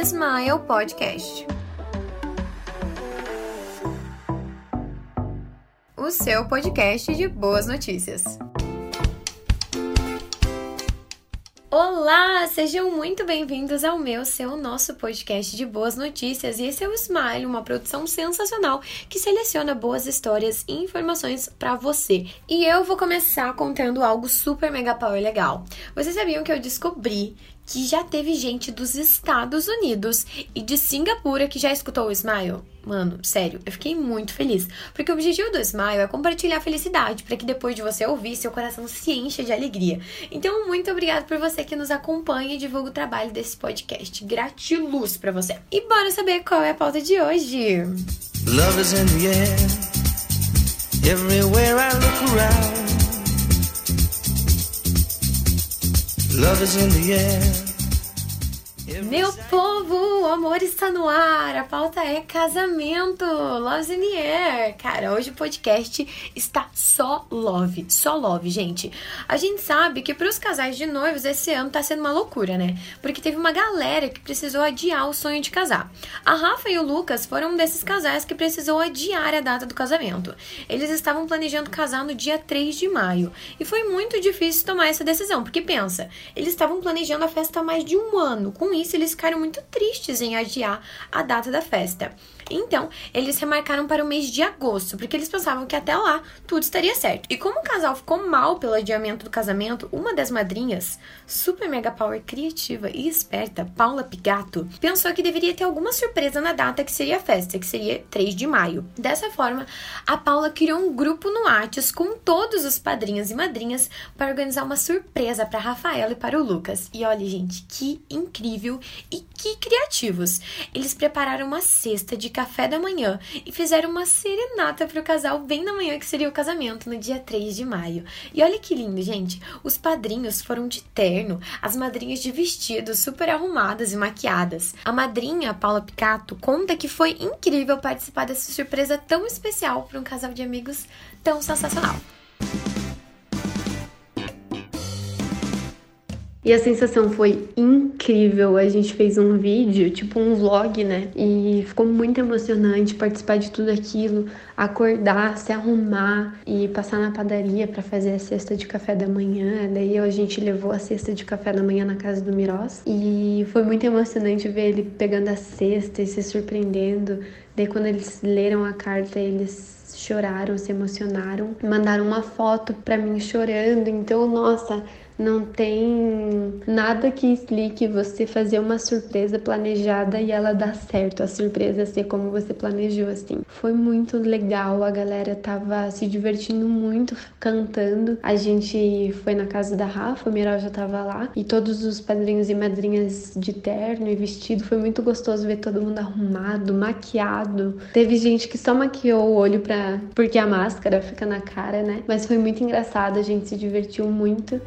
Smile Podcast. O seu podcast de boas notícias. Olá, sejam muito bem-vindos ao meu, seu, nosso podcast de boas notícias. E esse é o Smile, uma produção sensacional que seleciona boas histórias e informações para você. E eu vou começar contando algo super mega power legal. Vocês sabiam que eu descobri que já teve gente dos Estados Unidos e de Singapura que já escutou o Smile. Mano, sério, eu fiquei muito feliz, porque o objetivo do Smile é compartilhar felicidade, para que depois de você ouvir, seu coração se encha de alegria. Então, muito obrigado por você que nos acompanha e divulga o trabalho desse podcast. Gratiluz para você. E bora saber qual é a pauta de hoje. Love is in the air. Everywhere I look around. Love is in the air. Meu povo, o amor está no ar. A pauta é casamento, Love in the Air. Cara, hoje o podcast está só love, só love, gente. A gente sabe que para os casais de noivos esse ano tá sendo uma loucura, né? Porque teve uma galera que precisou adiar o sonho de casar. A Rafa e o Lucas foram um desses casais que precisou adiar a data do casamento. Eles estavam planejando casar no dia 3 de maio e foi muito difícil tomar essa decisão, porque pensa, eles estavam planejando a festa há mais de um ano. Com isso, eles ficaram muito tristes em adiar a data da festa. Então, eles remarcaram para o mês de agosto, porque eles pensavam que até lá tudo estaria certo. E como o casal ficou mal pelo adiamento do casamento, uma das madrinhas, super mega power criativa e esperta, Paula Pigato, pensou que deveria ter alguma surpresa na data que seria a festa, que seria 3 de maio. Dessa forma, a Paula criou um grupo no Whats com todos os padrinhos e madrinhas para organizar uma surpresa para Rafaela e para o Lucas. E olha, gente, que incrível e que criativos. Eles prepararam uma cesta de café da manhã e fizeram uma serenata para o casal bem na manhã que seria o casamento, no dia 3 de maio. E olha que lindo, gente. Os padrinhos foram de terno, as madrinhas de vestido, super arrumadas e maquiadas. A madrinha, Paula Picato, conta que foi incrível participar dessa surpresa tão especial para um casal de amigos tão sensacional. E a sensação foi incrível. A gente fez um vídeo, tipo um vlog, né? E ficou muito emocionante participar de tudo aquilo, acordar, se arrumar e passar na padaria para fazer a cesta de café da manhã. Daí a gente levou a cesta de café da manhã na casa do Miros e foi muito emocionante ver ele pegando a cesta e se surpreendendo. Daí quando eles leram a carta, eles choraram, se emocionaram, mandaram uma foto para mim chorando. Então, nossa, não tem nada que explique você fazer uma surpresa planejada e ela dar certo, a surpresa ser como você planejou assim. Foi muito legal, a galera tava se divertindo muito cantando. A gente foi na casa da Rafa, o Miral já tava lá e todos os padrinhos e madrinhas de terno e vestido. Foi muito gostoso ver todo mundo arrumado, maquiado. Teve gente que só maquiou o olho para porque a máscara fica na cara, né? Mas foi muito engraçado, a gente se divertiu muito.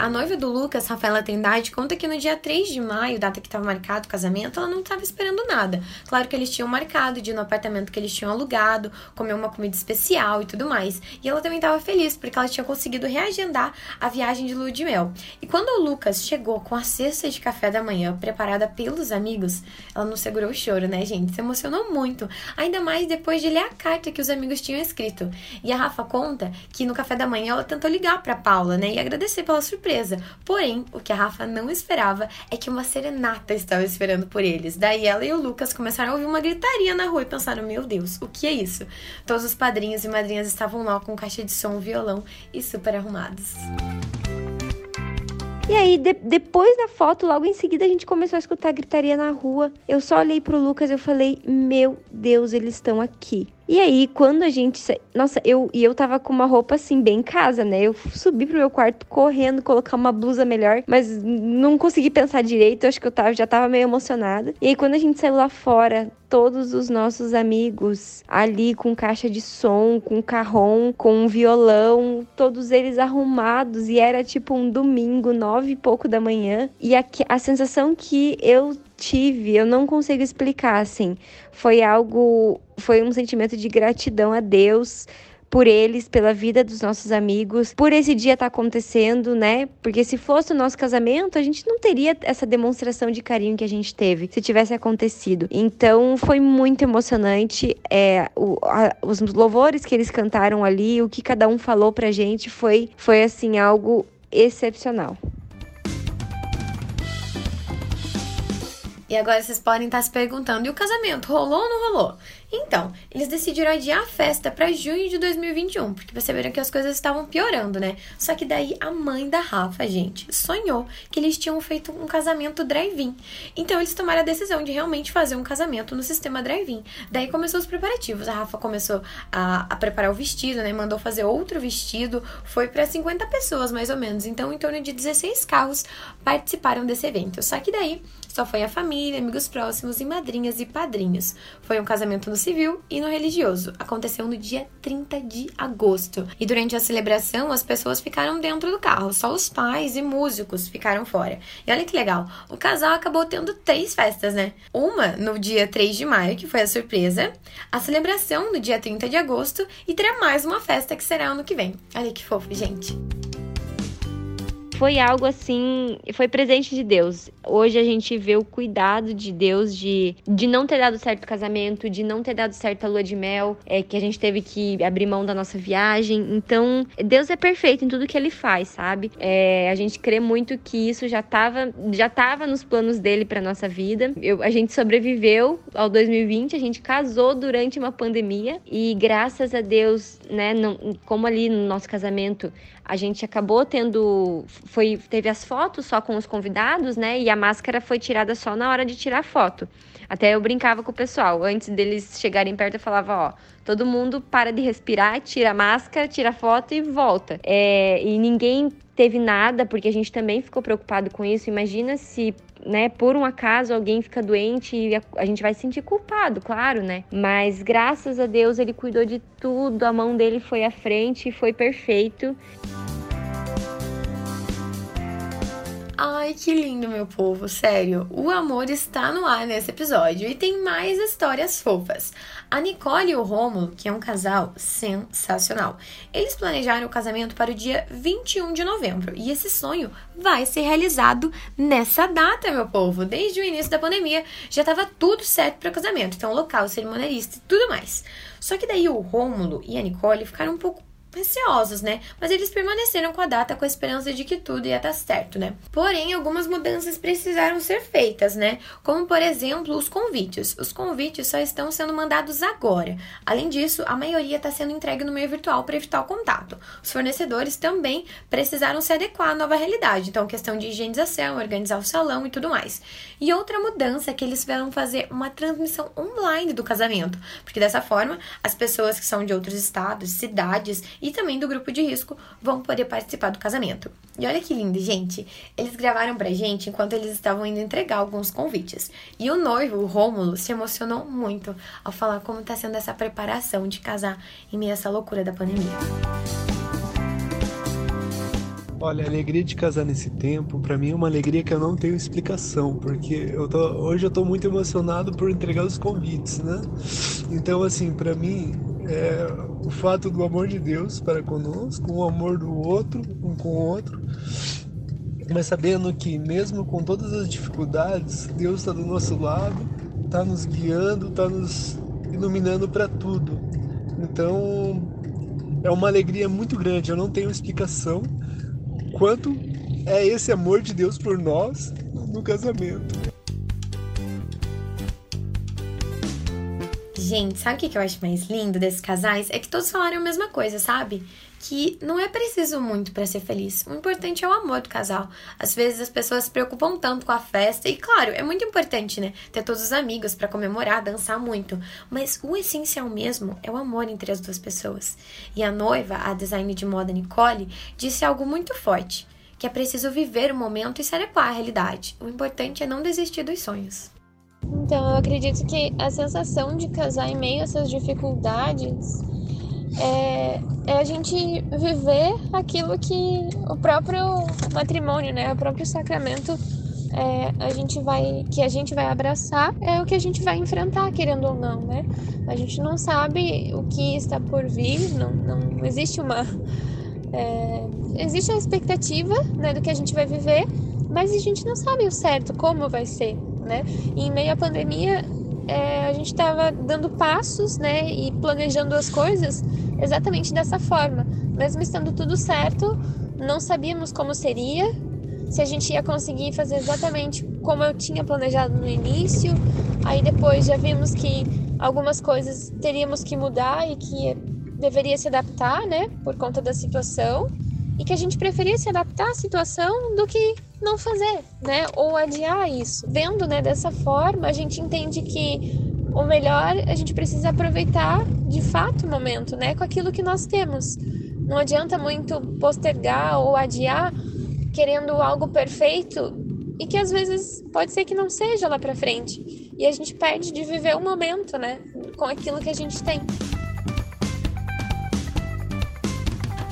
A noiva do Lucas, Rafaela Trindade, conta que no dia 3 de maio, data que estava marcado o casamento, ela não estava esperando nada. Claro que eles tinham marcado de ir no apartamento que eles tinham alugado, comer uma comida especial e tudo mais. E ela também estava feliz porque ela tinha conseguido reagendar a viagem de lua de mel. E quando o Lucas chegou com a cesta de café da manhã preparada pelos amigos, ela não segurou o choro, né, gente? Se emocionou muito. Ainda mais depois de ler a carta que os amigos tinham escrito. E a Rafa conta que no café da manhã ela tentou ligar para Paula, né, e agradecer pela surpresa surpresa. Porém, o que a Rafa não esperava é que uma serenata estava esperando por eles. Daí ela e o Lucas começaram a ouvir uma gritaria na rua e pensaram: Meu Deus, o que é isso? Todos os padrinhos e madrinhas estavam lá com caixa de som, violão e super arrumados. E aí, de, depois da foto, logo em seguida, a gente começou a escutar gritaria na rua. Eu só olhei pro Lucas e eu falei: Meu Deus, eles estão aqui. E aí, quando a gente. Nossa, eu e eu tava com uma roupa assim, bem em casa, né? Eu subi pro meu quarto correndo, colocar uma blusa melhor, mas não consegui pensar direito. Acho que eu tava, já tava meio emocionada. E aí, quando a gente saiu lá fora, todos os nossos amigos ali com caixa de som, com carrom, com violão, todos eles arrumados. E era tipo um domingo, nove e pouco da manhã. E a, a sensação que eu tive, eu não consigo explicar, assim. Foi algo, foi um sentimento de gratidão a Deus por eles, pela vida dos nossos amigos, por esse dia estar tá acontecendo, né? Porque se fosse o nosso casamento, a gente não teria essa demonstração de carinho que a gente teve se tivesse acontecido. Então foi muito emocionante. É, o, a, os louvores que eles cantaram ali, o que cada um falou pra gente foi, foi assim, algo excepcional. E agora vocês podem estar se perguntando: e o casamento rolou ou não rolou? Então, eles decidiram adiar a festa para junho de 2021, porque perceberam que as coisas estavam piorando, né? Só que daí a mãe da Rafa, gente, sonhou que eles tinham feito um casamento drive-in. Então eles tomaram a decisão de realmente fazer um casamento no sistema drive-in. Daí começou os preparativos. A Rafa começou a, a preparar o vestido, né? Mandou fazer outro vestido. Foi para 50 pessoas, mais ou menos. Então, em torno de 16 carros participaram desse evento. Só que daí só foi a família, amigos próximos e madrinhas e padrinhos. Foi um casamento no civil e no religioso. Aconteceu no dia 30 de agosto. E durante a celebração, as pessoas ficaram dentro do carro, só os pais e músicos ficaram fora. E olha que legal, o casal acabou tendo três festas, né? Uma no dia 3 de maio, que foi a surpresa, a celebração no dia 30 de agosto e terá mais uma festa que será ano que vem. Olha que fofo, gente foi algo assim, foi presente de Deus. Hoje a gente vê o cuidado de Deus de, de não ter dado certo o casamento, de não ter dado certo a lua de mel, é, que a gente teve que abrir mão da nossa viagem. Então, Deus é perfeito em tudo que ele faz, sabe? É, a gente crê muito que isso já estava já tava nos planos dele para nossa vida. Eu, a gente sobreviveu ao 2020, a gente casou durante uma pandemia e graças a Deus, né, não, como ali no nosso casamento, a gente acabou tendo foi teve as fotos só com os convidados, né? E a máscara foi tirada só na hora de tirar foto. Até eu brincava com o pessoal, antes deles chegarem perto eu falava, ó, todo mundo para de respirar, tira a máscara, tira a foto e volta. É, e ninguém teve nada, porque a gente também ficou preocupado com isso. Imagina se né, por um acaso alguém fica doente e a, a, gente vai se sentir culpado, claro, né? Mas graças a Deus ele cuidou de tudo, a mão dele foi à frente e foi perfeito. Ai, que lindo, meu povo, sério. O amor está no ar nesse episódio e tem mais histórias fofas. A Nicole e o Romulo, que é um casal sensacional. Eles planejaram o casamento para o dia 21 de novembro e esse sonho vai ser realizado nessa data, meu povo. Desde o início da pandemia já estava tudo certo para o casamento, então local, cerimonialista e tudo mais. Só que daí o Rômulo e a Nicole ficaram um pouco receosos, né? Mas eles permaneceram com a data com a esperança de que tudo ia dar certo, né? Porém, algumas mudanças precisaram ser feitas, né? Como, por exemplo, os convites. Os convites só estão sendo mandados agora. Além disso, a maioria está sendo entregue no meio virtual para evitar o contato. Os fornecedores também precisaram se adequar à nova realidade, então questão de higienização, organizar o salão e tudo mais. E outra mudança é que eles vão fazer uma transmissão online do casamento, porque dessa forma as pessoas que são de outros estados, cidades e também do grupo de risco vão poder participar do casamento. E olha que lindo, gente! Eles gravaram pra gente enquanto eles estavam indo entregar alguns convites. E o noivo, o Rômulo, se emocionou muito ao falar como tá sendo essa preparação de casar em meio a essa loucura da pandemia. Olha, a alegria de casar nesse tempo, para mim é uma alegria que eu não tenho explicação, porque eu tô, hoje eu tô muito emocionado por entregar os convites, né? Então, assim, para mim, é, o fato do amor de Deus para conosco, o amor do outro, um com o outro, mas sabendo que mesmo com todas as dificuldades, Deus está do nosso lado, está nos guiando, está nos iluminando para tudo. Então é uma alegria muito grande. Eu não tenho explicação quanto é esse amor de Deus por nós no casamento. Gente, sabe o que eu acho mais lindo desses casais? É que todos falaram a mesma coisa, sabe? Que não é preciso muito para ser feliz. O importante é o amor do casal. Às vezes as pessoas se preocupam tanto com a festa, e claro, é muito importante, né? Ter todos os amigos para comemorar, dançar muito. Mas o essencial mesmo é o amor entre as duas pessoas. E a noiva, a design de moda Nicole, disse algo muito forte: que é preciso viver o momento e se adequar à realidade. O importante é não desistir dos sonhos. Então, eu acredito que a sensação de casar em meio a essas dificuldades é, é, a gente viver aquilo que o próprio matrimônio, né, o próprio sacramento é, a gente vai que a gente vai abraçar é o que a gente vai enfrentar, querendo ou não, né? A gente não sabe o que está por vir, não, não existe uma é, existe a expectativa né, do que a gente vai viver, mas a gente não sabe o certo como vai ser, né? E em meio à pandemia é, a gente estava dando passos, né, e planejando as coisas exatamente dessa forma, mesmo estando tudo certo, não sabíamos como seria, se a gente ia conseguir fazer exatamente como eu tinha planejado no início. Aí depois já vimos que algumas coisas teríamos que mudar e que deveria se adaptar, né, por conta da situação, e que a gente preferia se adaptar à situação do que não fazer, né, ou adiar isso. Vendo, né, dessa forma, a gente entende que o melhor a gente precisa aproveitar de fato o momento, né, com aquilo que nós temos. Não adianta muito postergar ou adiar querendo algo perfeito e que às vezes pode ser que não seja lá para frente. E a gente perde de viver o momento, né, com aquilo que a gente tem.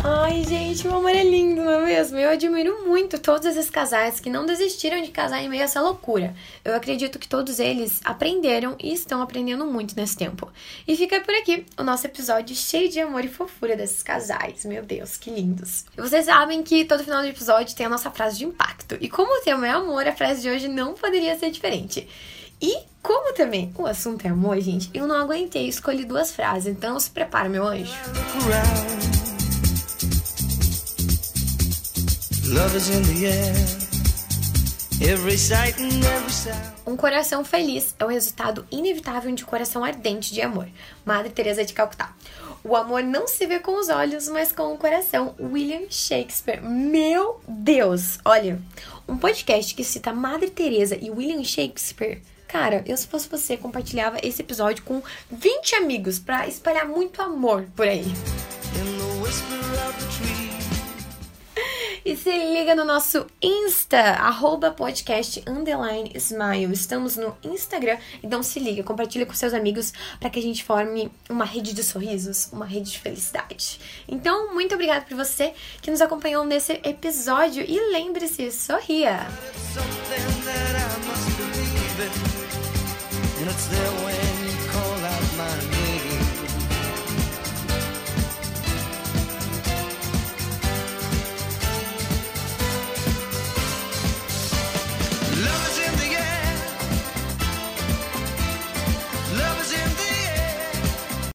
Ai, gente, o amor é lindo, não é mesmo? Eu admiro muito todos esses casais que não desistiram de casar em meio a essa loucura. Eu acredito que todos eles aprenderam e estão aprendendo muito nesse tempo. E fica por aqui o nosso episódio cheio de amor e fofura desses casais. Meu Deus, que lindos. E vocês sabem que todo final de episódio tem a nossa frase de impacto. E como o tema é amor, a frase de hoje não poderia ser diferente. E como também o assunto é amor, gente, eu não aguentei escolher duas frases, então se prepara, meu anjo. Um coração feliz é o resultado inevitável de um coração ardente de amor. Madre Teresa de Calcutá. O amor não se vê com os olhos, mas com o coração. William Shakespeare. Meu Deus! Olha, um podcast que cita Madre Teresa e William Shakespeare. Cara, eu se fosse você, compartilhava esse episódio com 20 amigos para espalhar muito amor por aí. E se liga no nosso Insta, arroba podcast underline smile. Estamos no Instagram, então se liga, compartilha com seus amigos para que a gente forme uma rede de sorrisos, uma rede de felicidade. Então, muito obrigada por você que nos acompanhou nesse episódio e lembre-se, sorria! It's there when